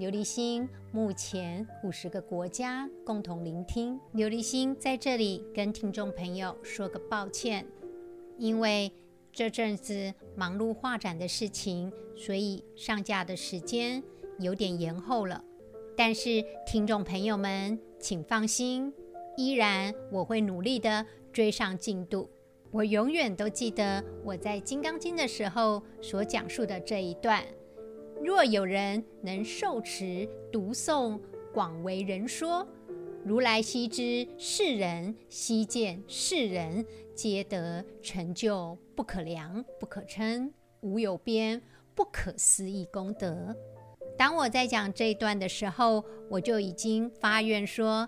琉璃心目前五十个国家共同聆听。琉璃心在这里跟听众朋友说个抱歉，因为这阵子忙碌画展的事情，所以上架的时间有点延后了。但是听众朋友们，请放心，依然我会努力的追上进度。我永远都记得我在《金刚经》的时候所讲述的这一段。若有人能受持读诵，广为人说，如来悉知世人，悉见世人，皆得成就不可量、不可称、无有边、不可思议功德。当我在讲这一段的时候，我就已经发愿说，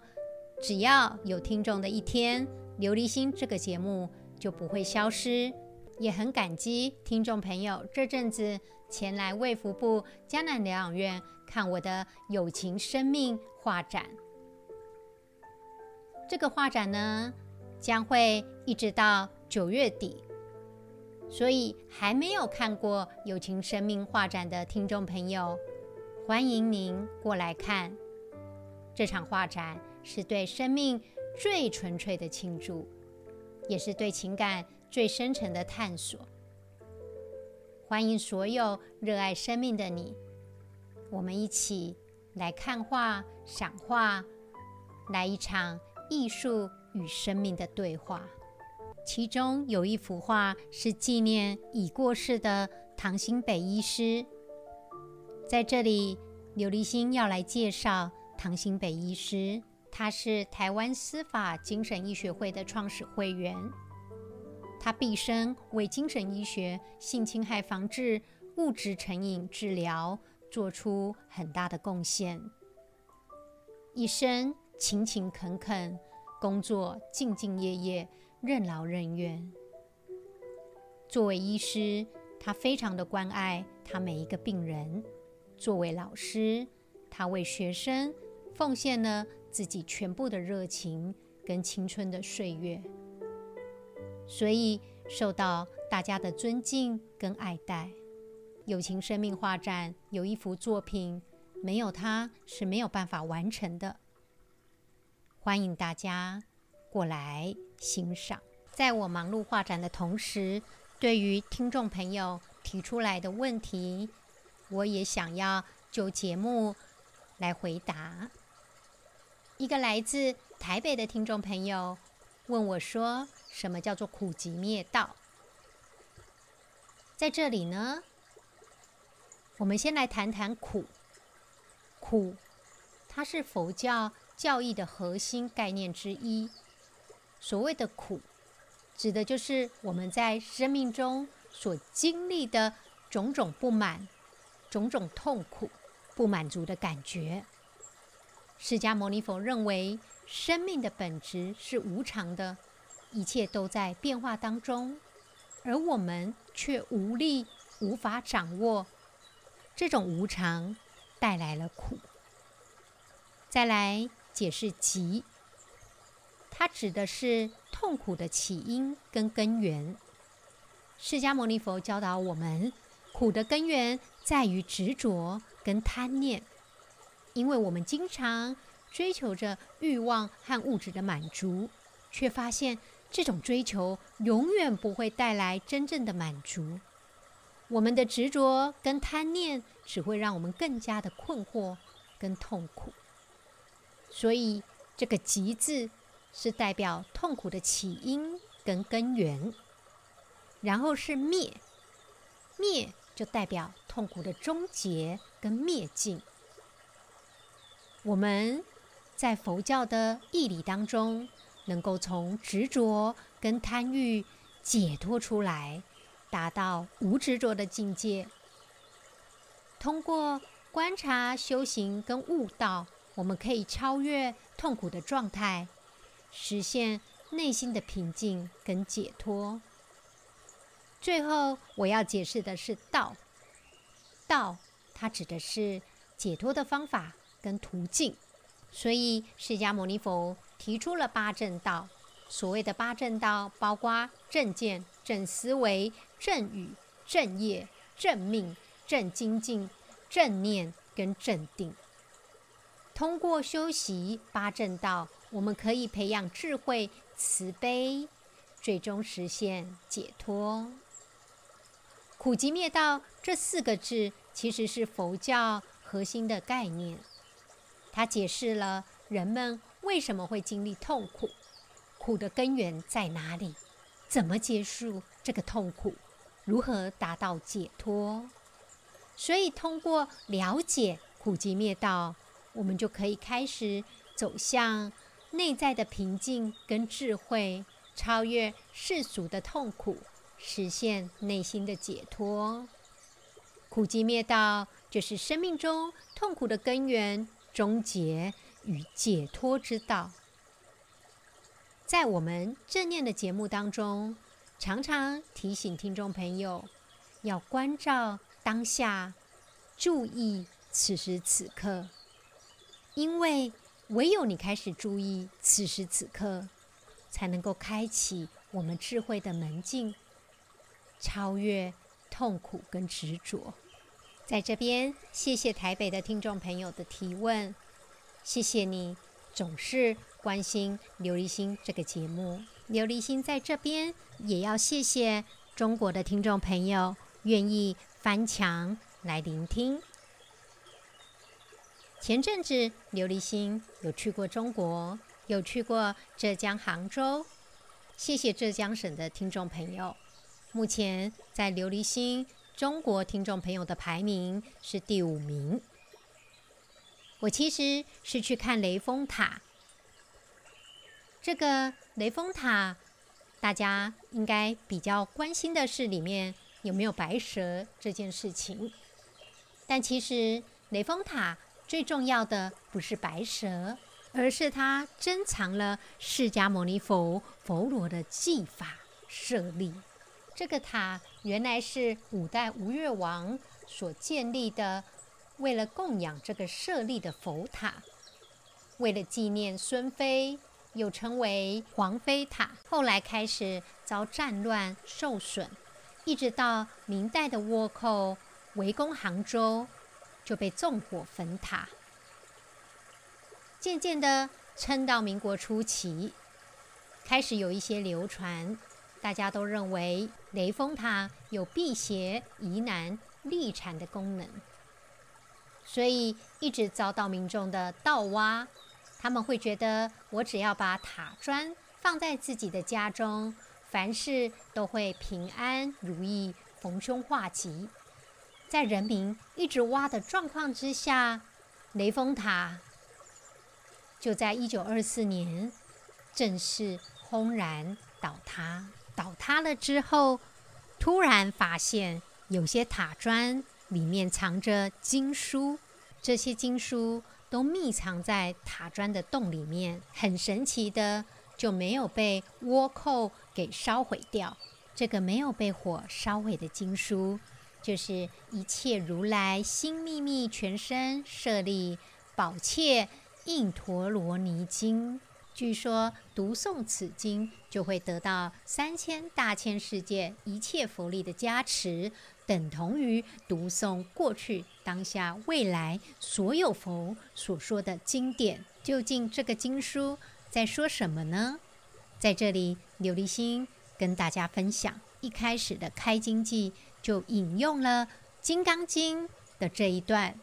只要有听众的一天，琉璃心这个节目就不会消失。也很感激听众朋友这阵子前来卫福部江南疗养院看我的友情生命画展。这个画展呢，将会一直到九月底，所以还没有看过友情生命画展的听众朋友，欢迎您过来看。这场画展是对生命最纯粹的庆祝，也是对情感最深沉的探索，欢迎所有热爱生命的你，我们一起来看画、赏画，来一场艺术与生命的对话。其中有一幅画是纪念已过世的唐新北医师，在这里，刘立新要来介绍唐新北医师，他是台湾司法精神医学会的创始会员。他毕生为精神医学、性侵害防治、物质成瘾治疗做出很大的贡献，一生勤勤恳恳工作，兢兢业业，任劳任怨。作为医师，他非常的关爱他每一个病人；作为老师，他为学生奉献了自己全部的热情跟青春的岁月。所以受到大家的尊敬跟爱戴。友情生命画展有一幅作品，没有他是没有办法完成的。欢迎大家过来欣赏。在我忙碌画展的同时，对于听众朋友提出来的问题，我也想要就节目来回答。一个来自台北的听众朋友问我说，什么叫做苦集灭道？在这里呢，我们先来谈谈苦。苦，它是佛教教义的核心概念之一。所谓的苦，指的就是我们在生命中所经历的种种不满、种种痛苦、不满足的感觉。释迦牟尼佛认为，生命的本质是无常的。一切都在变化当中，而我们却无力、无法掌握这种无常，带来了苦。再来解释集，它指的是痛苦的起因跟根源。释迦牟尼佛教导我们，苦的根源在于执着跟贪念，因为我们经常追求着欲望和物质的满足，却发现。这种追求永远不会带来真正的满足，我们的执着跟贪念只会让我们更加的困惑跟痛苦。所以，这个“极”字是代表痛苦的起因跟根源，然后是“灭”，灭就代表痛苦的终结跟灭尽。我们在佛教的义理当中。能够从执着跟贪欲解脱出来，达到无执着的境界。通过观察、修行跟悟道，我们可以超越痛苦的状态，实现内心的平静跟解脱。最后，我要解释的是道。道，它指的是解脱的方法跟途径。所以，释迦牟尼佛提出了八正道。所谓的八正道，包括正见、正思维、正语、正业、正命、正精进、正念跟正定。通过修习八正道，我们可以培养智慧、慈悲，最终实现解脱。苦集灭道这四个字，其实是佛教核心的概念。它解释了人们为什么会经历痛苦。苦的根源在哪里？怎么结束这个痛苦？如何达到解脱？所以，通过了解苦集灭道，我们就可以开始走向内在的平静跟智慧，超越世俗的痛苦，实现内心的解脱。苦集灭道就是生命中痛苦的根源、终结与解脱之道。在我们正念的节目当中，常常提醒听众朋友要关照当下，注意此时此刻，因为唯有你开始注意此时此刻，才能够开启我们智慧的门径，超越痛苦跟执着。在这边，谢谢台北的听众朋友的提问，谢谢你总是。关心琉璃心这个节目，琉璃心在这边也要谢谢中国的听众朋友愿意翻墙来聆听。前阵子琉璃心有去过中国，有去过浙江杭州，谢谢浙江省的听众朋友。目前在琉璃心中国听众朋友的排名是第五名。我其实是去看雷峰塔。这个雷峰塔，大家应该比较关心的是里面有没有白蛇这件事情。但其实雷峰塔最重要的不是白蛇，而是它珍藏了释迦牟尼佛佛罗的技法舍利。这个塔原来是五代吴越王所建立的，为了供养这个舍利的佛塔，为了纪念孙妃。又称为黄妃塔，后来开始遭战乱受损，一直到明代的倭寇围攻杭州，就被纵火焚塔。渐渐的，撑到民国初期，开始有一些流传，大家都认为雷峰塔有辟邪、疑难、利产的功能，所以一直遭到民众的盗挖。他们会觉得，我只要把塔砖放在自己的家中，凡事都会平安如意、逢凶化吉。在人民一直挖的状况之下，雷峰塔就在一九二四年正式轰然倒塌。倒塌了之后，突然发现有些塔砖里面藏着经书，这些经书。都密藏在塔砖的洞里面，很神奇的就没有被倭寇给烧毁掉。这个没有被火烧毁的经书，就是一切如来心秘密全身舍利宝篋印陀罗尼经。据说读诵此经，就会得到三千大千世界一切福力的加持。等同于读诵过去、当下、未来所有佛所说的经典，究竟这个经书在说什么呢？在这里，琉璃心跟大家分享，一开始的开经记就引用了《金刚经》的这一段：“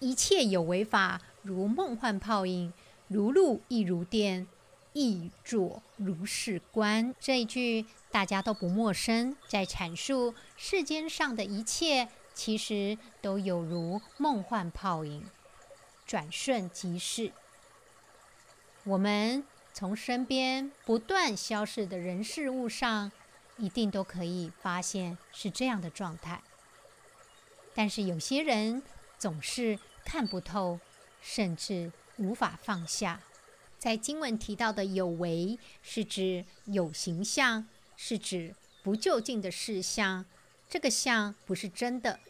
一切有为法，如梦幻泡影，如露亦如电，亦作如是观。”这一句。大家都不陌生，在阐述世间上的一切，其实都有如梦幻泡影，转瞬即逝。我们从身边不断消逝的人事物上，一定都可以发现是这样的状态。但是有些人总是看不透，甚至无法放下。在经文提到的有为，是指有形象，是指不究竟的事项。这个相不是真的，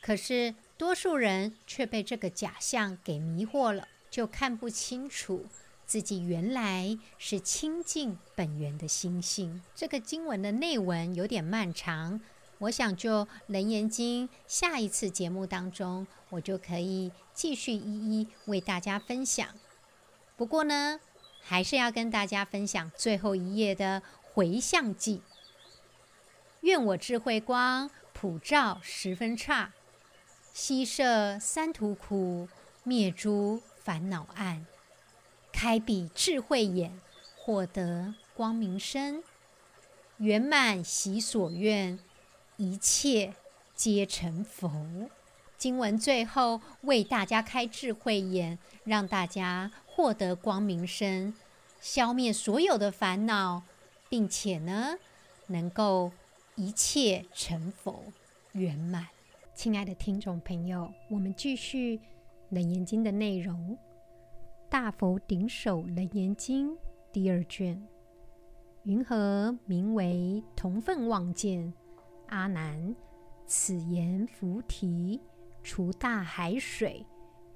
可是多数人却被这个假象给迷惑了，就看不清楚自己原来是清净本源的心性。这个经文的内文有点漫长，我想就《楞严经》下一次节目当中，我就可以继续一一为大家分享。不过呢，还是要跟大家分享最后一页的回向偈。愿我智慧光普照十分刹，悉摄三途苦，灭诸烦恼暗，开彼智慧眼，获得光明身，圆满喜所愿，一切皆成佛。经文最后为大家开智慧眼，让大家获得光明身，消灭所有的烦恼，并且呢，能够一切成佛圆满。亲爱的听众朋友，我们继续《楞严经》的内容，《大佛顶首楞严经》第二卷。云何名为同分妄见？阿难，此言菩提。除大海水，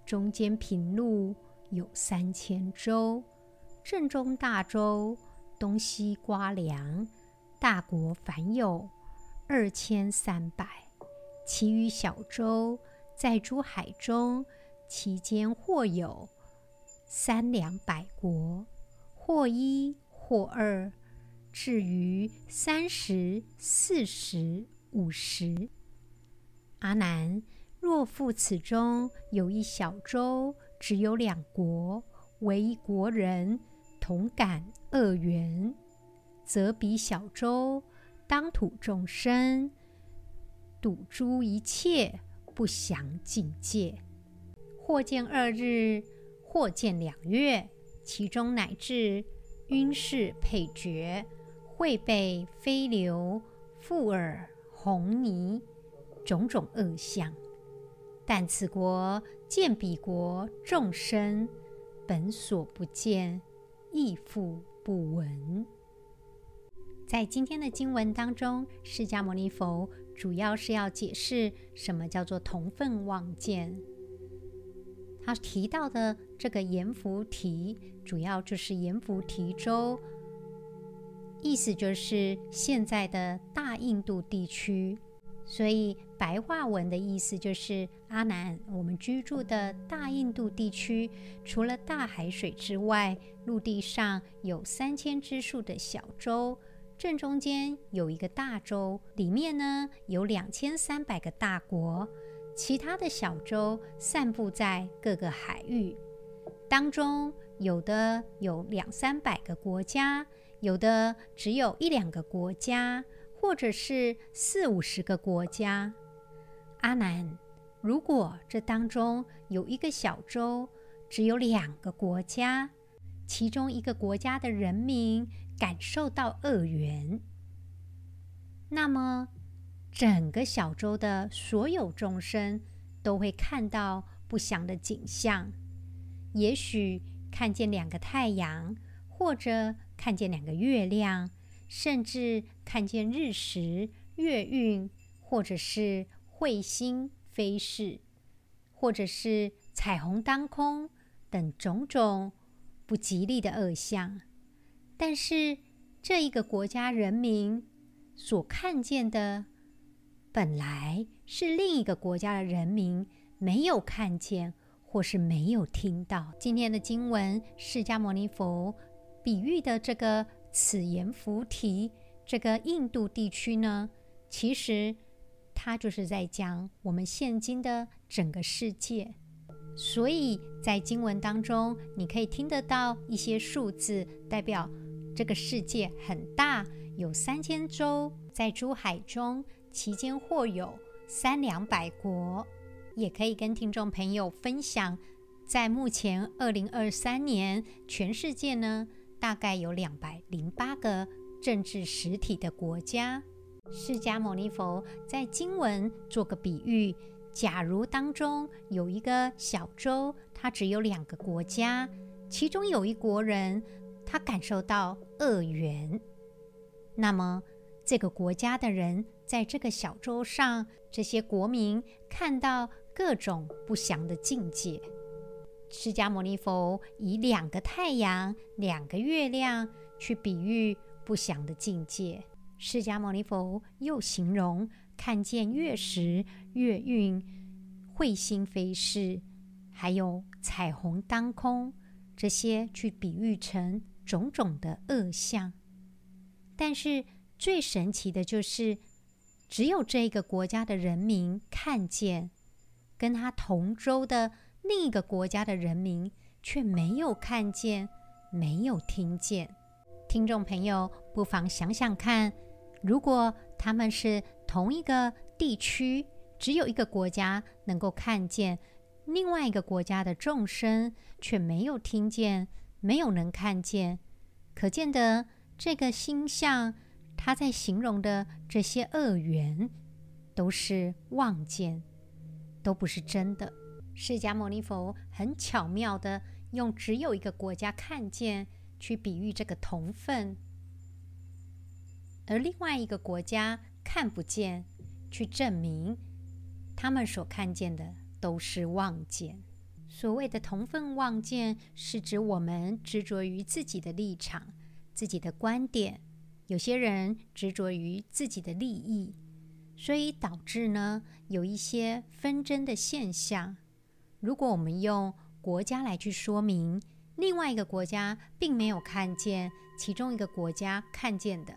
中间平陆有三千洲，正中大洲，东西瓜凉，大国凡有二千三百，其余小洲在诸海中，其间或有三两百国，或一或二，至于三十、四十、五十。阿难。若复此中有一小洲，只有两国，为一国人同感恶缘，则彼小洲当土众生，睹诸一切不详境界，或见二日，或见两月，其中乃至晕视配觉，秽背飞流，覆耳红泥，种种恶相。但此国见彼国众生本所不见，亦复不闻。在今天的经文当中，释迦牟尼佛主要是要解释什么叫做同分妄见。他提到的这个阎浮提，主要就是阎浮提洲，意思就是现在的大印度地区。所以白话文的意思就是：阿南，我们居住的大印度地区，除了大海水之外，陆地上有三千之数的小洲，正中间有一个大洲，里面呢有两千三百个大国，其他的小洲散布在各个海域，当中有的有两三百个国家，有的只有一两个国家。或者是四五十个国家，阿难，如果这当中有一个小洲，只有两个国家，其中一个国家的人民感受到恶缘，那么整个小洲的所有众生都会看到不祥的景象，也许看见两个太阳，或者看见两个月亮。甚至看见日食、月晕，或者是彗星飞逝，或者是彩虹当空等种种不吉利的恶相。但是这一个国家人民所看见的，本来是另一个国家的人民没有看见，或是没有听到。今天的经文，释迦牟尼佛比喻的这个。此阎浮提这个印度地区呢，其实它就是在讲我们现今的整个世界。所以在经文当中，你可以听得到一些数字，代表这个世界很大，有三千洲，在诸海中，其间或有三两百国。也可以跟听众朋友分享，在目前二零二三年，全世界呢，大概有两百零八个政治实体的国家。释迦牟尼佛在经文做个比喻：假如当中有一个小洲，它只有两个国家，其中有一国人，他感受到恶缘，那么这个国家的人在这个小洲上，这些国民看到各种不祥的境界。释迦牟尼佛以两个太阳、两个月亮去比喻不祥的境界。释迦牟尼佛又形容看见月食、月晕、彗星飞逝，还有彩虹当空，这些去比喻成种种的恶相。但是最神奇的就是，只有这个国家的人民看见，跟他同州的另一个国家的人民却没有看见，没有听见。听众朋友，不妨想想看。如果他们是同一个地区，只有一个国家能够看见另外一个国家的众生，却没有听见，没有能看见，可见得这个星象，他在形容的这些恶缘，都是妄见，都不是真的。释迦牟尼佛很巧妙地用只有一个国家看见，去比喻这个同分。而另外一个国家看不见，去证明他们所看见的都是妄见。所谓的同分妄见，是指我们执着于自己的立场、自己的观点。有些人执着于自己的利益，所以导致呢有一些纷争的现象。如果我们用国家来去说明，另外一个国家并没有看见其中一个国家看见的。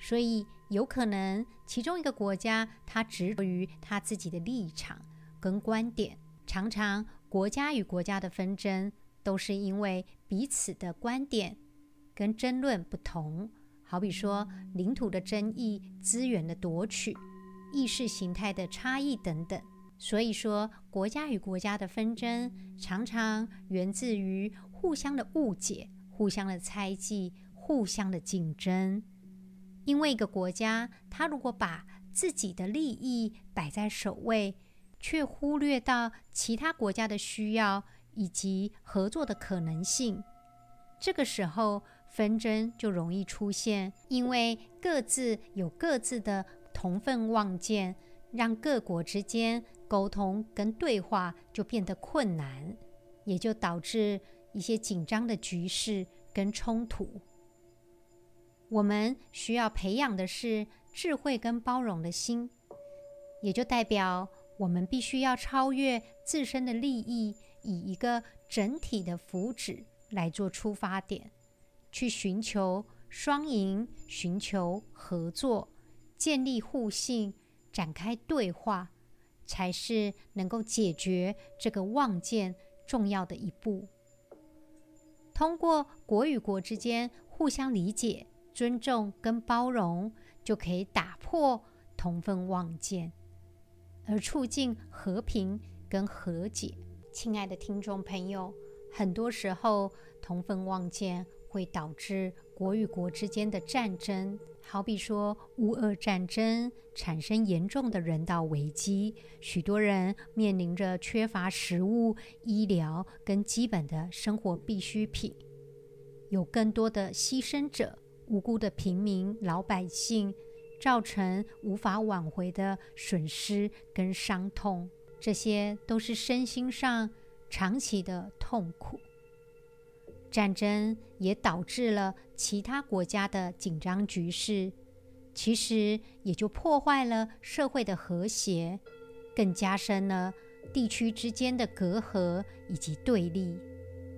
所以有可能，其中一个国家他执着于他自己的立场跟观点，常常国家与国家的纷争都是因为彼此的观点跟争论不同。好比说领土的争议、资源的夺取、意识形态的差异等等。所以说，国家与国家的纷争常常源自于互相的误解、互相的猜忌、互相的竞争。因为一个国家，他如果把自己的利益摆在首位，却忽略到其他国家的需要以及合作的可能性，这个时候纷争就容易出现。因为各自有各自的同分望见，让各国之间沟通跟对话就变得困难，也就导致一些紧张的局势跟冲突。我们需要培养的是智慧跟包容的心，也就代表我们必须要超越自身的利益，以一个整体的福祉来做出发点，去寻求双赢，寻求合作，建立互信，展开对话，才是能够解决这个妄见重要的一步。通过国与国之间互相理解。尊重跟包容，就可以打破同分妄见，而促进和平跟和解。亲爱的听众朋友，很多时候同分妄见会导致国与国之间的战争，好比说乌俄战争，产生严重的人道危机，许多人面临着缺乏食物、医疗跟基本的生活必需品，有更多的牺牲者。无辜的平民老百姓，造成无法挽回的损失跟伤痛，这些都是身心上长期的痛苦。战争也导致了其他国家的紧张局势，其实也就破坏了社会的和谐，更加深了地区之间的隔阂以及对立。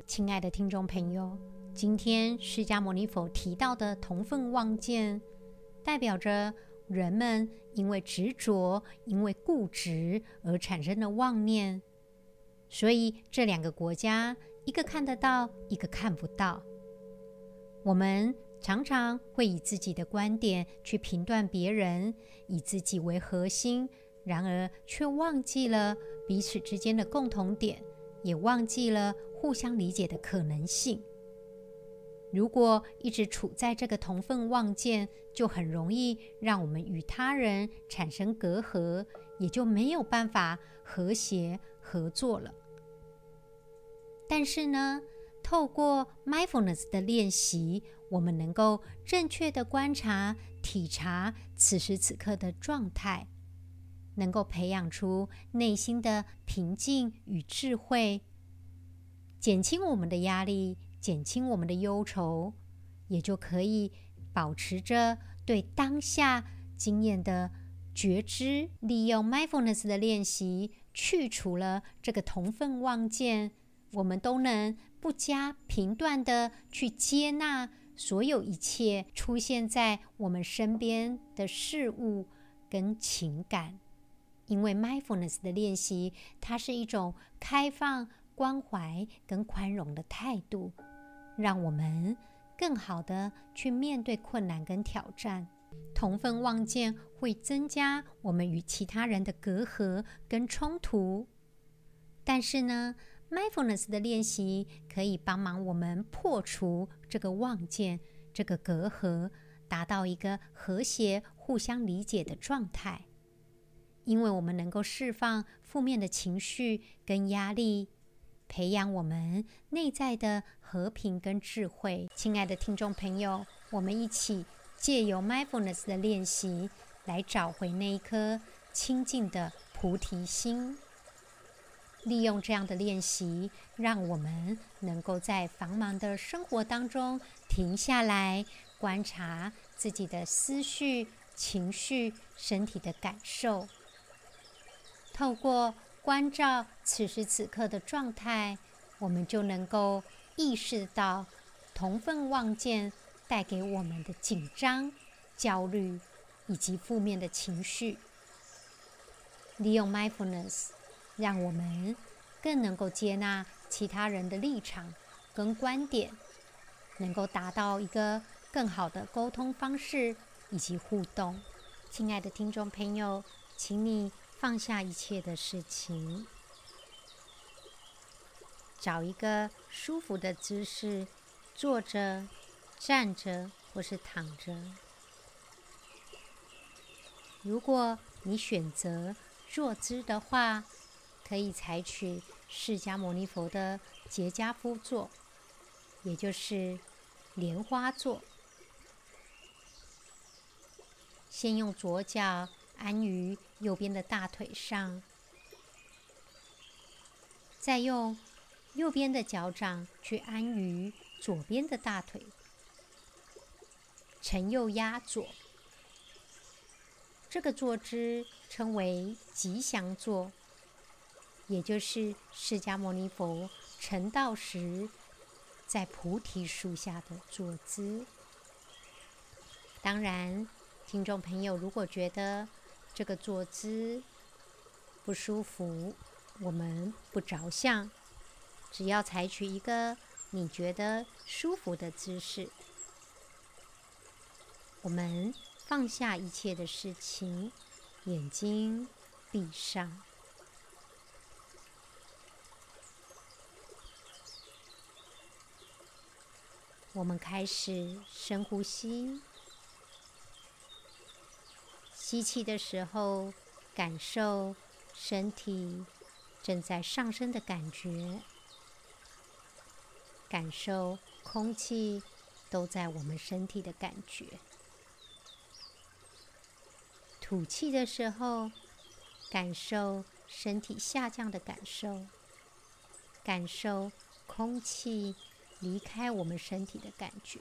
亲爱的听众朋友。今天释迦牟尼佛提到的同分妄见，代表着人们因为执着、因为固执而产生的妄念。所以这两个国家，一个看得到，一个看不到。我们常常会以自己的观点去评断别人，以自己为核心，然而却忘记了彼此之间的共同点，也忘记了互相理解的可能性。如果一直处在这个同分妄见，就很容易让我们与他人产生隔阂，也就没有办法和谐合作了。但是呢，透过 mindfulness 的练习，我们能够正确地观察、体察此时此刻的状态，能够培养出内心的平静与智慧，减轻我们的压力，减轻我们的忧愁，也就可以保持着对当下经验的觉知，利用 mindfulness 的练习，去除了这个同分妄见，我们都能。不加评断地去接纳所有一切出现在我们身边的事物跟情感，因为 mindfulness 的练习，它是一种开放、关怀跟宽容的态度，让我们更好地去面对困难跟挑战。同分望见会增加我们与其他人的隔阂跟冲突，但是呢，Mindfulness 的练习可以帮忙我们破除这个妄见、这个隔阂，达到一个和谐、互相理解的状态。因为我们能够释放负面的情绪跟压力，培养我们内在的和平跟智慧。亲爱的听众朋友，我们一起借由 Mindfulness 的练习，来找回那一颗清净的菩提心。利用这样的练习，让我们能够在繁忙的生活当中停下来，观察自己的思绪、情绪、身体的感受。透过关照此时此刻的状态，我们就能够意识到同分妄见带给我们的紧张、焦虑以及负面的情绪。利用 mindfulness。让我们更能够接纳其他人的立场跟观点，能够达到一个更好的沟通方式以及互动。亲爱的听众朋友，请你放下一切的事情，找一个舒服的姿势，坐着、站着或是躺着。如果你选择坐姿的话，可以采取释迦牟尼佛的结跏趺坐，也就是莲花坐。先用左脚安于右边的大腿上，再用右边的脚掌去安于左边的大腿，承右压左。这个坐姿称为吉祥坐。也就是释迦牟尼佛成道时在菩提树下的坐姿。当然，听众朋友如果觉得这个坐姿不舒服，我们不着相，只要采取一个你觉得舒服的姿势，我们放下一切的事情，眼睛闭上。我们开始深呼吸，吸气的时候，感受身体正在上升的感觉，感受空气都在我们身体的感觉。吐气的时候，感受身体下降的感受，感受空气。离开我们身体的感觉，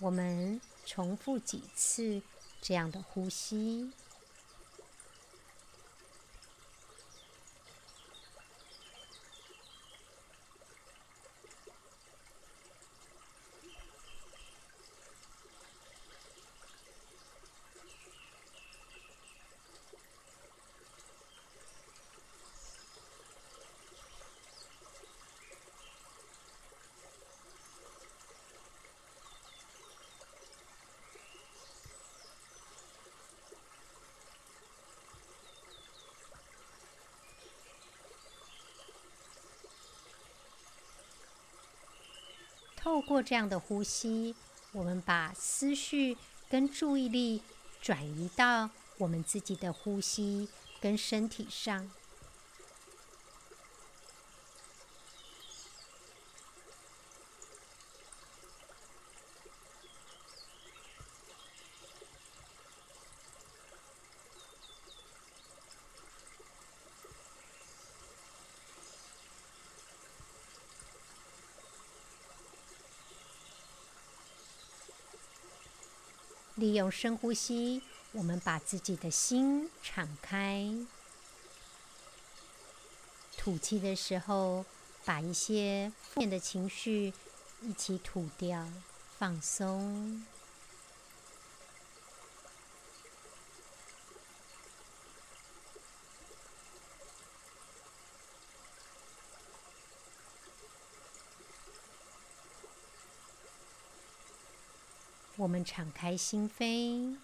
我们重复几次这样的呼吸。透过这样的呼吸，我们把思绪跟注意力转移到我们自己的呼吸跟身体上。利用深呼吸，我们把自己的心敞开。吐气的时候，把一些负面的情绪一起吐掉，放松。我们敞开心扉，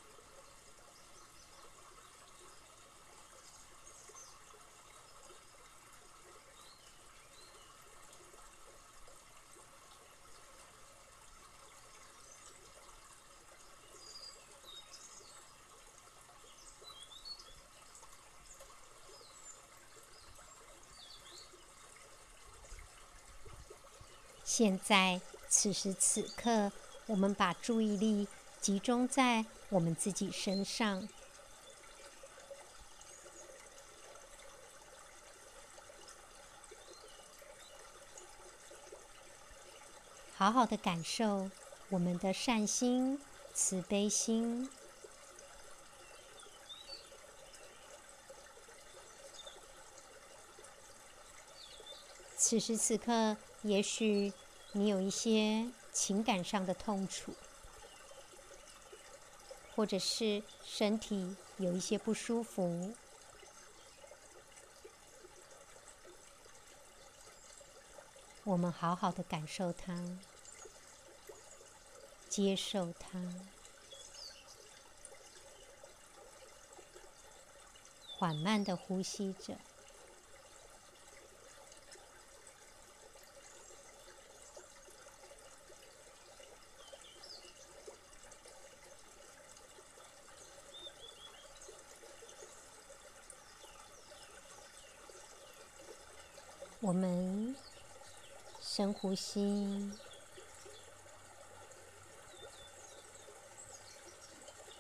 现在，此时此刻。我们把注意力集中在我们自己身上，好好的感受我们的善心、慈悲心。此时此刻，也许你有一些。情感上的痛楚，或者是身体有一些不舒服，我们好好的感受它，接受它，缓慢的呼吸着。我们深呼吸，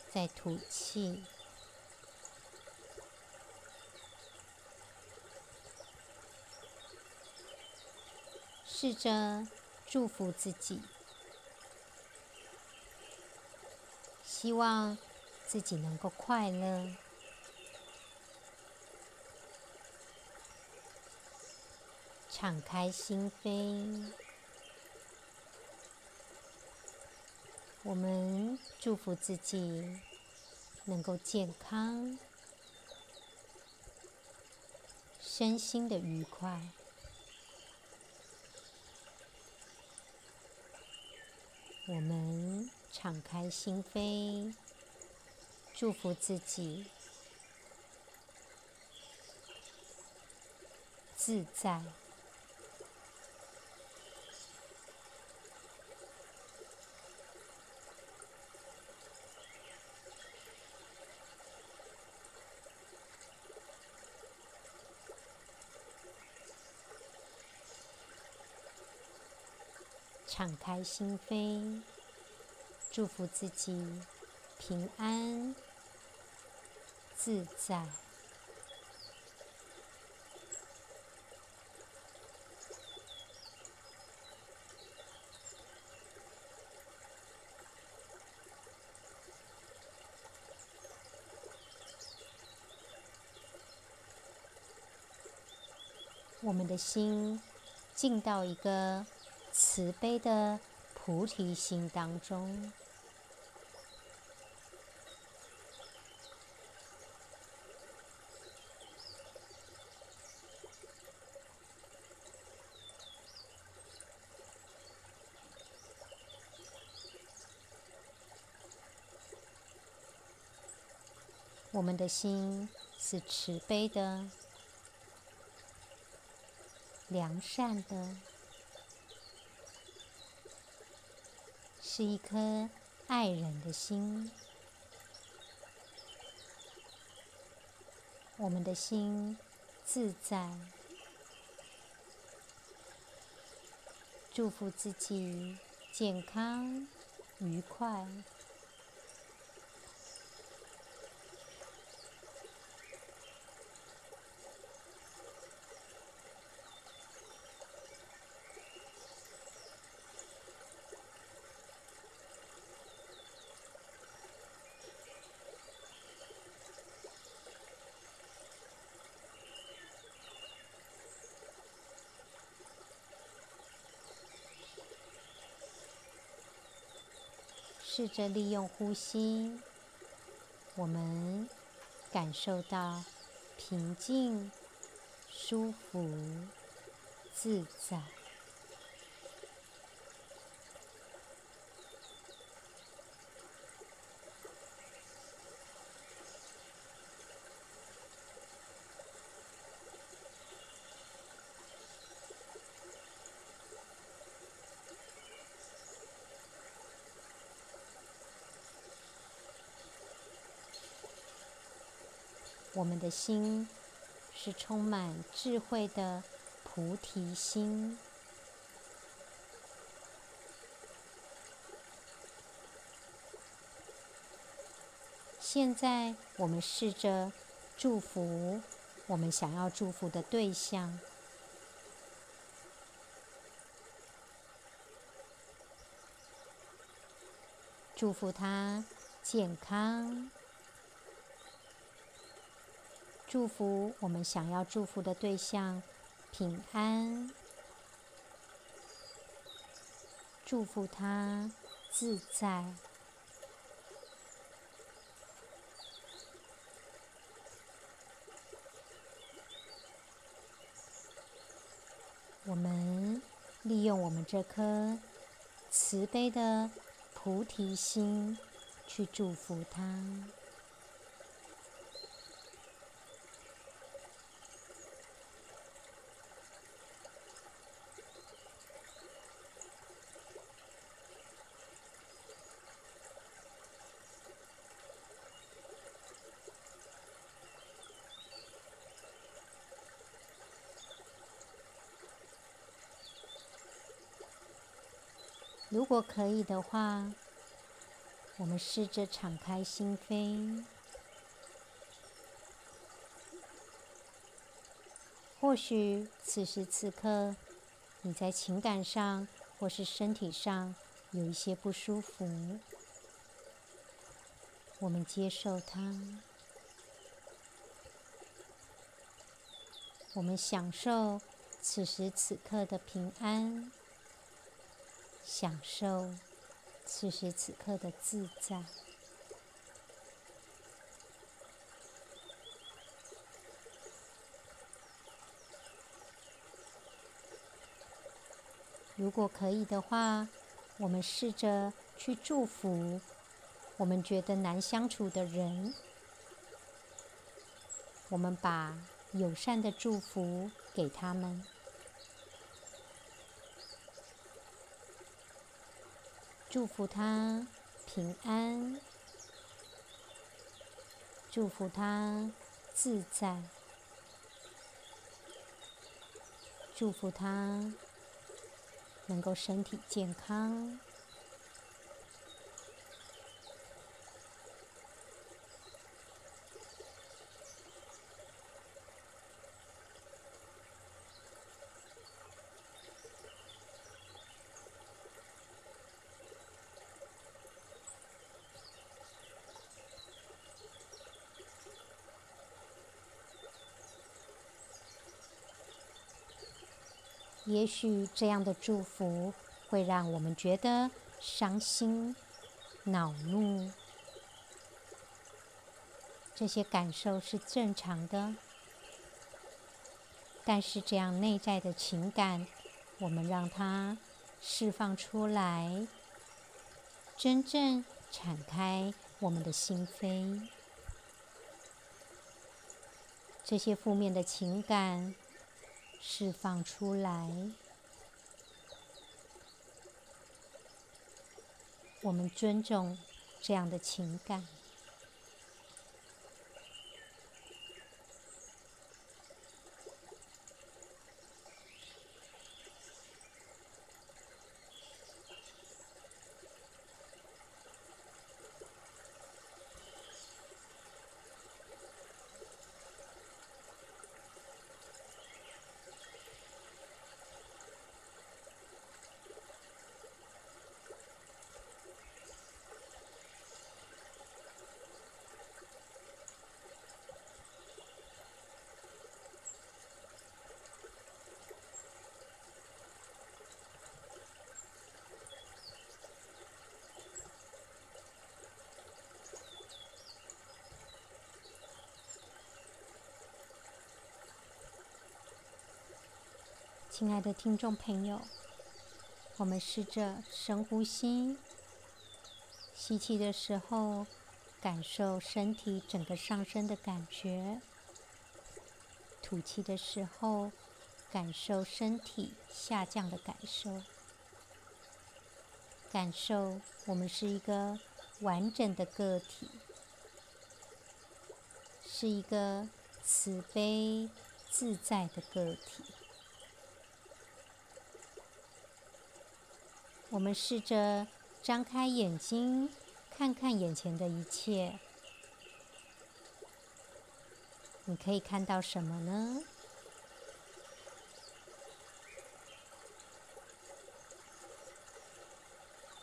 再吐气，试着祝福自己，希望自己能够快乐。敞开心扉，我们祝福自己能够健康，身心的愉快。我们敞开心扉，祝福自己自在。敞开心扉，祝福自己平安自在。我们的心进到一个。慈悲的菩提心当中，我们的心是慈悲的、良善的。是一颗爱人的心，我们的心自在，祝福自己健康愉快。试着利用呼吸，我们感受到平静、舒服、自在。我们的心是充满智慧的菩提心。现在，我们试着祝福我们想要祝福的对象，祝福他健康。祝福我们想要祝福的对象平安，祝福他自在。我们利用我们这颗慈悲的菩提心去祝福他。如果可以的话，我们试着敞开心扉。或许此时此刻，你在情感上或是身体上有一些不舒服，我们接受它，我们享受此时此刻的平安。享受此时此刻的自在。如果可以的话，我们试着去祝福我们觉得难相处的人。我们把友善的祝福给他们。祝福他平安，祝福他自在，祝福他能够身体健康。也许这样的祝福会让我们觉得伤心、恼怒，这些感受是正常的。但是这样内在的情感，我们让它释放出来，真正敞开我们的心扉，这些负面的情感。释放出来，我们尊重这样的情感。亲爱的听众朋友，我们试着深呼吸，吸气的时候，感受身体整个上升的感觉；吐气的时候，感受身体下降的感受。感受我们是一个完整的个体，是一个慈悲自在的个体。我们试着张开眼睛，看看眼前的一切。你可以看到什么呢？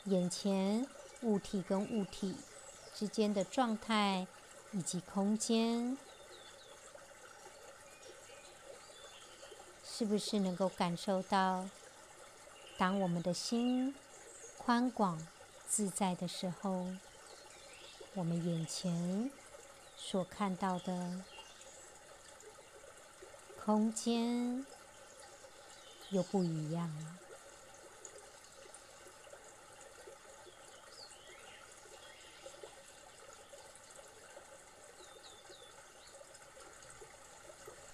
眼前物体跟物体之间的状态，以及空间，是不是能够感受到？当我们的心宽广自在的时候，我们眼前所看到的空间又不一样了。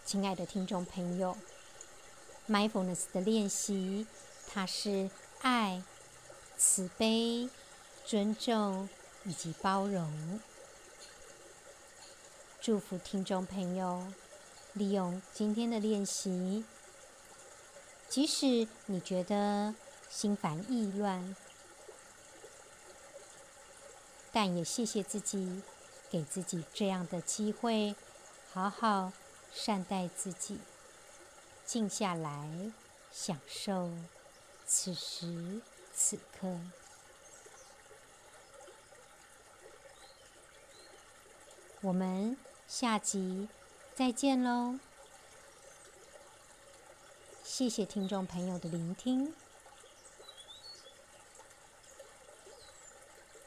亲爱的听众朋友，Mindfulness 的练习。它是爱、慈悲、尊重以及包容。祝福听众朋友，利用今天的练习，即使你觉得心烦意乱，但也谢谢自己，给自己这样的机会，好好善待自己，静下来，享受。此时此刻，我们下集再见喽！谢谢听众朋友的聆听。